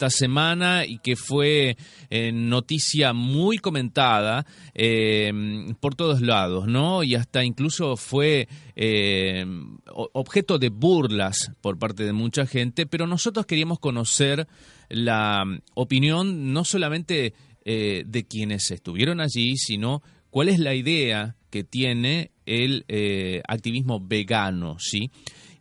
esta semana y que fue eh, noticia muy comentada eh, por todos lados, ¿no? Y hasta incluso fue eh, objeto de burlas por parte de mucha gente, pero nosotros queríamos conocer la opinión no solamente de quienes estuvieron allí, sino cuál es la idea que tiene el activismo vegano, ¿sí?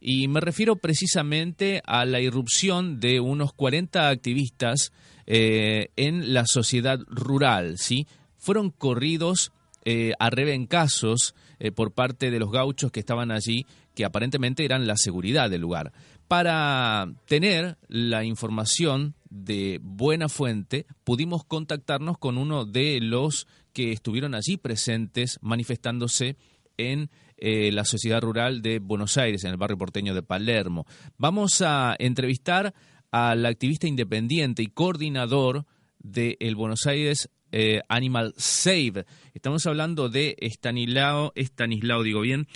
Y me refiero precisamente a la irrupción de unos 40 activistas eh, en la sociedad rural, ¿sí? Fueron corridos eh, a rebencazos eh, por parte de los gauchos que estaban allí, que aparentemente eran la seguridad del lugar. Para tener la información de buena fuente, pudimos contactarnos con uno de los que estuvieron allí presentes manifestándose en eh, la sociedad rural de Buenos Aires, en el barrio porteño de Palermo. Vamos a entrevistar al activista independiente y coordinador de el Buenos Aires eh, Animal Save. Estamos hablando de Estanislao, Estanislao digo bien,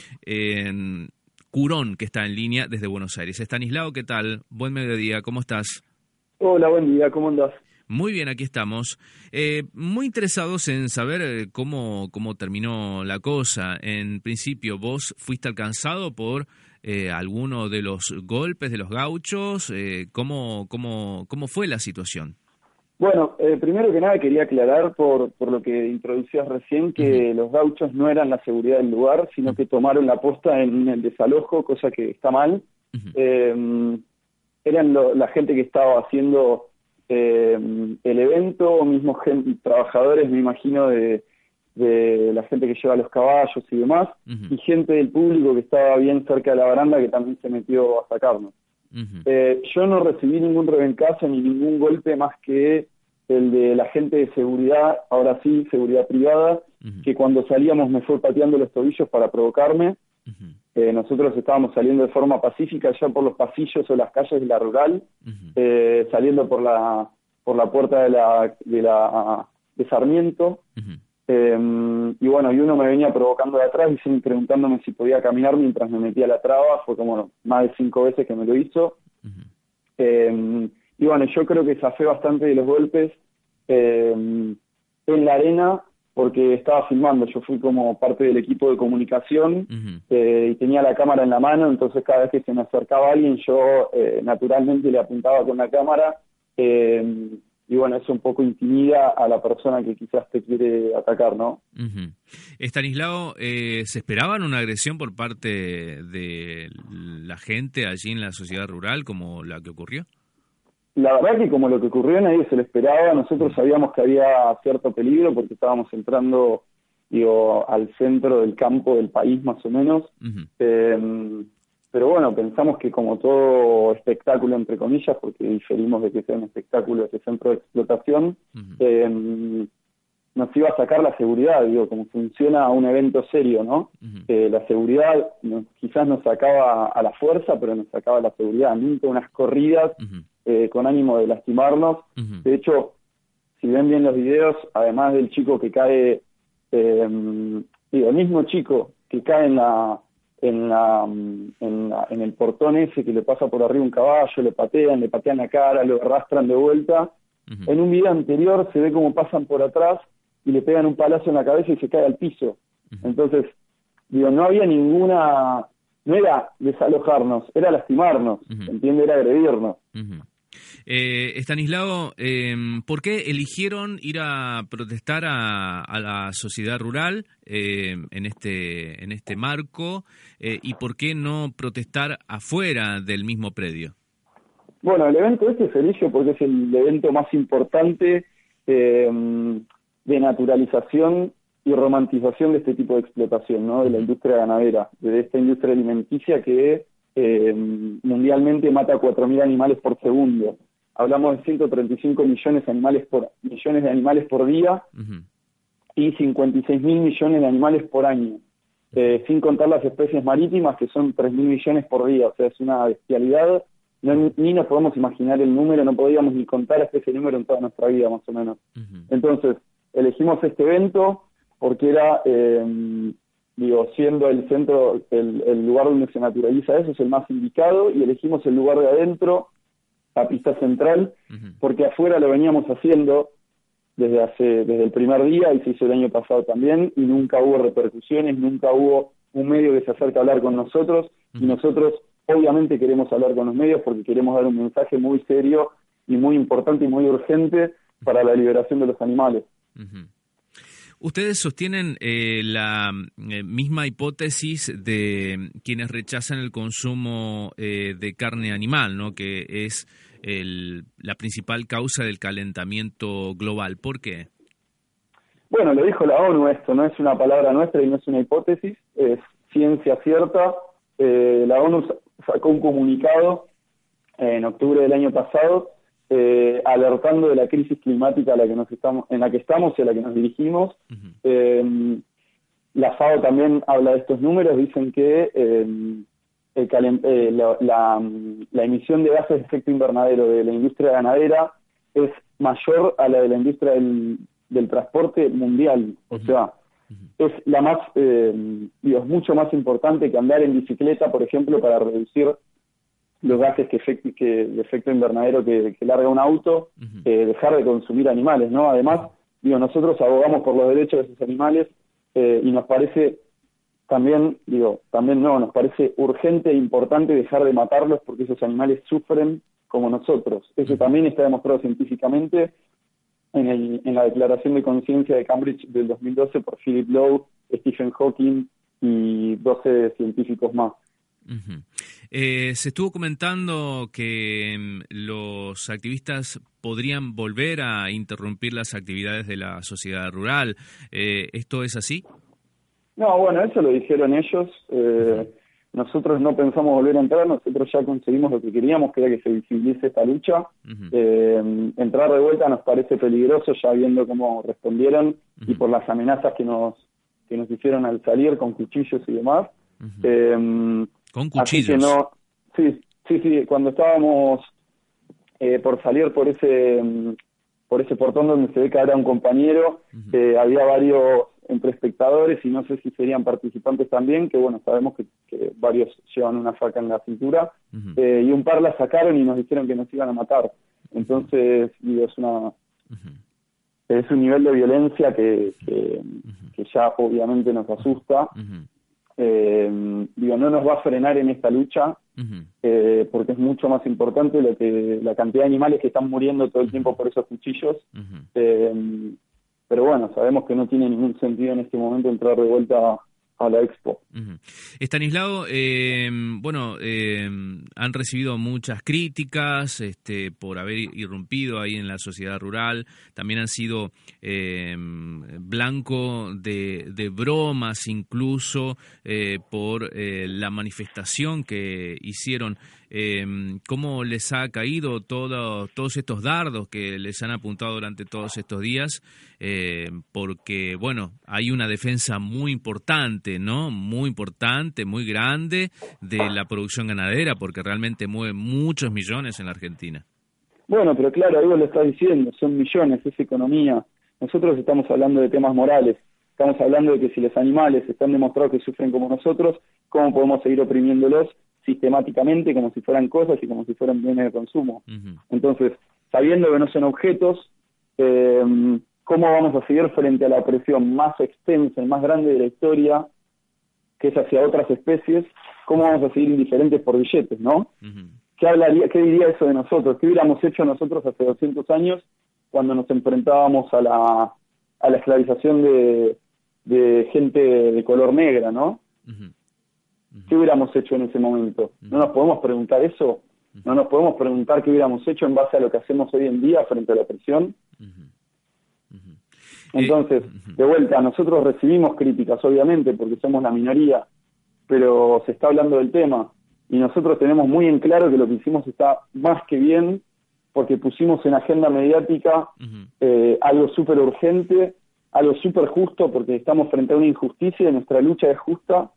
Curón, que está en línea desde Buenos Aires. Estanislao, ¿qué tal? Buen mediodía, ¿cómo estás? Hola, buen día, ¿cómo andas? Muy bien, aquí estamos. Eh, muy interesados en saber eh, cómo, cómo terminó la cosa. En principio, ¿vos fuiste alcanzado por eh, alguno de los golpes de los gauchos? Eh, ¿cómo, cómo, ¿Cómo fue la situación? Bueno, primero que nada quería aclarar por, por lo que introducías recién que los gauchos no eran la seguridad del lugar, sino que tomaron la posta en el desalojo, cosa que está mal. eran la gente que estaba haciendo eh, el evento, mismos trabajadores, me imagino, de, la gente que lleva los caballos y demás, y gente del público que estaba bien cerca de la baranda que también se metió a sacarnos. eh, yo no recibí ningún rebencazo ni ningún golpe más que el de la gente de seguridad, ahora sí, seguridad privada, que cuando salíamos me fue pateando los tobillos para provocarme. Eh, nosotros estábamos saliendo de forma pacífica ya por los pasillos o las calles de la rural, eh, saliendo por la por la puerta de la de, la, de Sarmiento. Eh, y bueno, y uno me venía provocando de atrás y preguntándome si podía caminar mientras me metía la traba. Fue como más de cinco veces que me lo hizo. y bueno, yo creo que zafé bastante de los golpes en la arena porque estaba filmando, yo fui como parte del equipo de comunicación eh, y tenía la cámara en la mano, entonces cada vez que se me acercaba alguien yo eh, naturalmente le apuntaba con la cámara eh, y bueno, eso un poco intimida a la persona que quizás te quiere atacar, ¿no? Estanislao, ¿se esperaban una agresión por parte de la gente allí en la sociedad rural como la que ocurrió? La verdad que como lo que ocurrió nadie se lo esperaba, nosotros sabíamos que había cierto peligro porque estábamos entrando digo, al centro del campo del país más o menos. Em, pero bueno, pensamos que como todo espectáculo, entre comillas, porque diferimos de que sea un espectáculo ese centro de explotación, eh, nos iba a sacar la seguridad, digo, como funciona un evento serio, ¿no? Eh, la seguridad quizás nos sacaba a la fuerza, pero nos sacaba la seguridad, nunca unas corridas eh, con ánimo de lastimarnos. De hecho, si ven bien los videos, además del chico que cae, eh, digo, el mismo chico que cae en la, en, la, en, en el portón ese que le pasa por arriba un caballo, le patean, le patean la cara, lo arrastran de vuelta. En un video anterior se ve cómo pasan por atrás y le pegan un palazo en la cabeza y se cae al piso. Entonces, digo, no había ninguna, no era desalojarnos, era lastimarnos, ¿entiende? Era agredirnos. Eh, Estanislao, eh, ¿por qué eligieron ir a protestar a, la sociedad rural eh, en este en este marco eh, y por qué no protestar afuera del mismo predio? Bueno, el evento este es el porque es el evento más importante de naturalización y romantización de este tipo de explotación, ¿no? De la industria ganadera, de esta industria alimenticia que mundialmente mata 4.000 animales por segundo. Hablamos de 135 millones de animales por millones de animales por día y 56 mil millones de animales por año, eh, sin contar las especies marítimas que son 3 mil millones por día. O sea, es una bestialidad. ni nos podemos imaginar el número, no podíamos ni contar este ese número en toda nuestra vida, más o menos. Entonces, elegimos este evento porque era, eh, digo, siendo el centro, el, lugar donde se naturaliza eso, es el más indicado, y elegimos el lugar de adentro la pista central, porque afuera lo veníamos haciendo desde hace desde el primer día y se hizo el año pasado también y nunca hubo repercusiones, nunca hubo un medio que se acerque a hablar con nosotros y nosotros obviamente queremos hablar con los medios porque queremos dar un mensaje muy serio y muy importante y muy urgente para la liberación de los animales. Ustedes sostienen eh, la eh, misma hipótesis de quienes rechazan el consumo eh, de carne animal, ¿no? que es la principal causa del calentamiento global. ¿Por qué? Bueno, lo dijo la ONU esto, no es una palabra nuestra y no es una hipótesis, es ciencia cierta. la ONU sacó un comunicado en octubre del año pasado eh, alertando de la crisis climática a la que nos estamos, en la que estamos y a la que nos dirigimos. Eh, la FAO también habla de estos números, dicen que eh, la, emisión de gases de efecto invernadero de la industria ganadera es mayor a la de la industria del, transporte mundial. O sea, es la más, eh, es mucho más importante que andar en bicicleta, por ejemplo, para reducir los gases que, que de efecto invernadero que, larga un auto, eh, dejar de consumir animales, ¿no? Además, digo, nosotros abogamos por los derechos de esos animales eh, y nos parece también, digo, también no, nos parece urgente e importante dejar de matarlos porque esos animales sufren como nosotros. Eso también está demostrado científicamente en, el, en la Declaración de Conciencia de Cambridge del 2012 por Philip Lowe, Stephen Hawking y 12 científicos más. Eh, se estuvo comentando que mm, los activistas podrían volver a interrumpir las actividades de la sociedad rural. Eh, ¿Esto es así? No, bueno, eso lo dijeron ellos. Eh, nosotros no pensamos volver a entrar, nosotros ya conseguimos lo que queríamos, que era que se visibilice esta lucha. entrar de vuelta nos parece peligroso, ya viendo cómo respondieron y por las amenazas que nos, que nos hicieron al salir con cuchillos y demás. Con cuchillos. no, sí, sí, sí, cuando estábamos eh, por salir por ese mm, por ese portón donde se ve que era un compañero, eh, había varios entre espectadores y no sé si serían participantes también, que bueno, sabemos que, varios llevan una faca en la cintura, eh, y un par la sacaron y nos dijeron que nos iban a matar. Entonces, digo, es una... Es un nivel de violencia que, que, que ya obviamente nos asusta eh, digo, no nos va a frenar en esta lucha, eh, porque es mucho más importante lo que la cantidad de animales que están muriendo todo el tiempo por esos cuchillos. Eh, pero bueno, sabemos que no tiene ningún sentido en este momento entrar de vuelta a la expo. Estanislao, eh, bueno, eh, han recibido muchas críticas este, por haber irrumpido ahí en la sociedad rural, también han sido eh, blanco de, de, bromas incluso por la manifestación que hicieron. ¿Cómo les ha caído todo, todos estos dardos que les han apuntado durante todos estos días? porque, bueno, hay una defensa muy importante, ¿no? Muy importante, muy grande de la producción ganadera, porque realmente mueve muchos millones en la Argentina. Bueno, pero claro, algo lo está diciendo, son millones, es economía. Nosotros estamos hablando de temas morales, estamos hablando de que si los animales están demostrados que sufren como nosotros, ¿cómo podemos seguir oprimiéndolos sistemáticamente como si fueran cosas y como si fueran bienes de consumo? Entonces, sabiendo que no son objetos, eh, ¿cómo vamos a seguir frente a la opresión más extensa y más grande de la historia que es hacia otras especies, ¿cómo vamos a seguir indiferentes por billetes, no? ¿Qué, hablaría, ¿Qué diría eso de nosotros? ¿Qué hubiéramos hecho nosotros hace 200 años cuando nos enfrentábamos a la, a la esclavización de, de gente de color negra, no? ¿Qué hubiéramos hecho en ese momento? ¿No nos podemos preguntar eso? ¿No nos podemos preguntar qué hubiéramos hecho en base a lo que hacemos hoy en día frente a la opresión? Entonces, de vuelta, nosotros recibimos críticas, obviamente, porque somos la minoría, pero se está hablando del tema y nosotros tenemos muy en claro que lo que hicimos está más que bien porque pusimos en agenda mediática eh, algo súper urgente, algo súper justo porque estamos frente a una injusticia y nuestra lucha es justa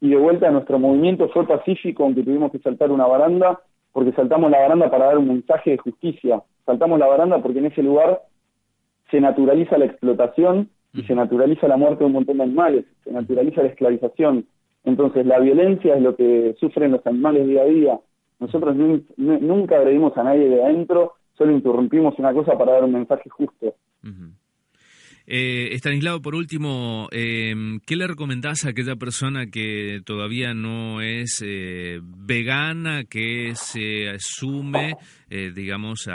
y de vuelta nuestro movimiento fue pacífico aunque tuvimos que saltar una baranda porque saltamos la baranda para dar un mensaje de justicia, saltamos la baranda porque en ese lugar se naturaliza la explotación y se naturaliza la muerte de un montón de animales, se naturaliza la esclavización. Entonces la violencia es lo que sufren los animales día a día Nosotros nunca agredimos a nadie de adentro, solo interrumpimos una cosa para dar un mensaje justo. Eh, Estanislao, por último, em, ¿qué le recomendás a aquella persona que todavía no es eh, vegana, que se asume, eh, digamos,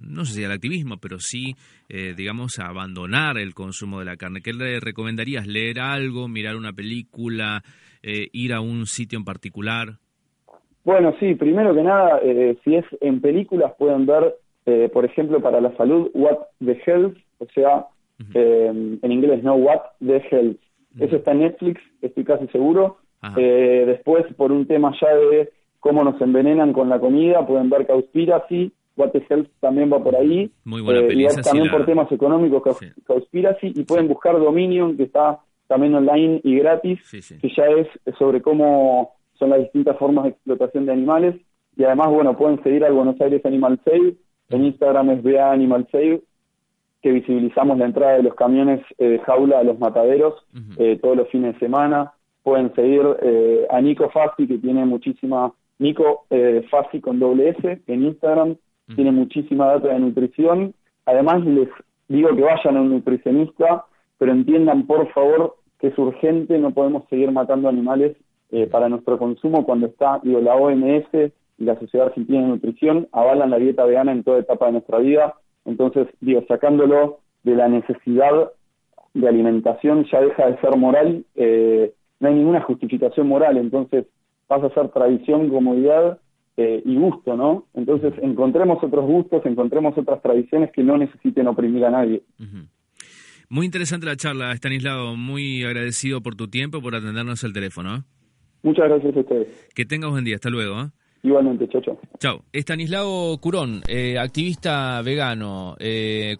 no sé si al activismo, pero sí, eh, digamos, a abandonar el consumo de la carne? ¿Qué le recomendarías? ¿Leer algo, mirar una película, ir a un sitio en particular? Bueno, sí, primero que nada, si es en películas pueden ver, por ejemplo, para la salud, What the Health, o sea, eh, en inglés, ¿no? What the Health. Eso está en Netflix, estoy casi seguro. Eh, después, por un tema ya de cómo nos envenenan con la comida, pueden ver Cowspiracy, What the Health también va por ahí. Muy buena eh, y también por temas económicos, Cowspiracy, y pueden buscar Dominion, que está también online y gratis, que ya es sobre cómo son las distintas formas de explotación de animales. Y además, bueno, pueden seguir al Buenos Aires Animal Save, en Instagram es BA Animal Save, que visibilizamos la entrada de los camiones eh, de jaula a los mataderos eh, todos los fines de semana. Pueden seguir eh, a Nico Fassi, que tiene muchísima, Nico Fassi con doble S en Instagram, tiene muchísima data de nutrición. Además, les digo que vayan a un nutricionista, pero entiendan por favor que es urgente, no podemos seguir matando animales para nuestro consumo cuando está, digo, la OMS y la Sociedad Argentina de Nutrición avalan la dieta vegana en toda etapa de nuestra vida entonces, digo, sacándolo de la necesidad de alimentación ya deja de ser moral, eh, no hay ninguna justificación moral, entonces pasa a ser tradición, comodidad eh, y gusto, ¿no? Entonces encontremos otros gustos, encontremos otras tradiciones que no necesiten oprimir a nadie. Muy interesante la charla, Estanislao, muy agradecido por tu tiempo, por atendernos el teléfono. Muchas gracias a ustedes. Que tengas buen día, hasta luego. Igualmente, chao, chao. Chao. Estanislao Curón, eh, activista vegano. Eh,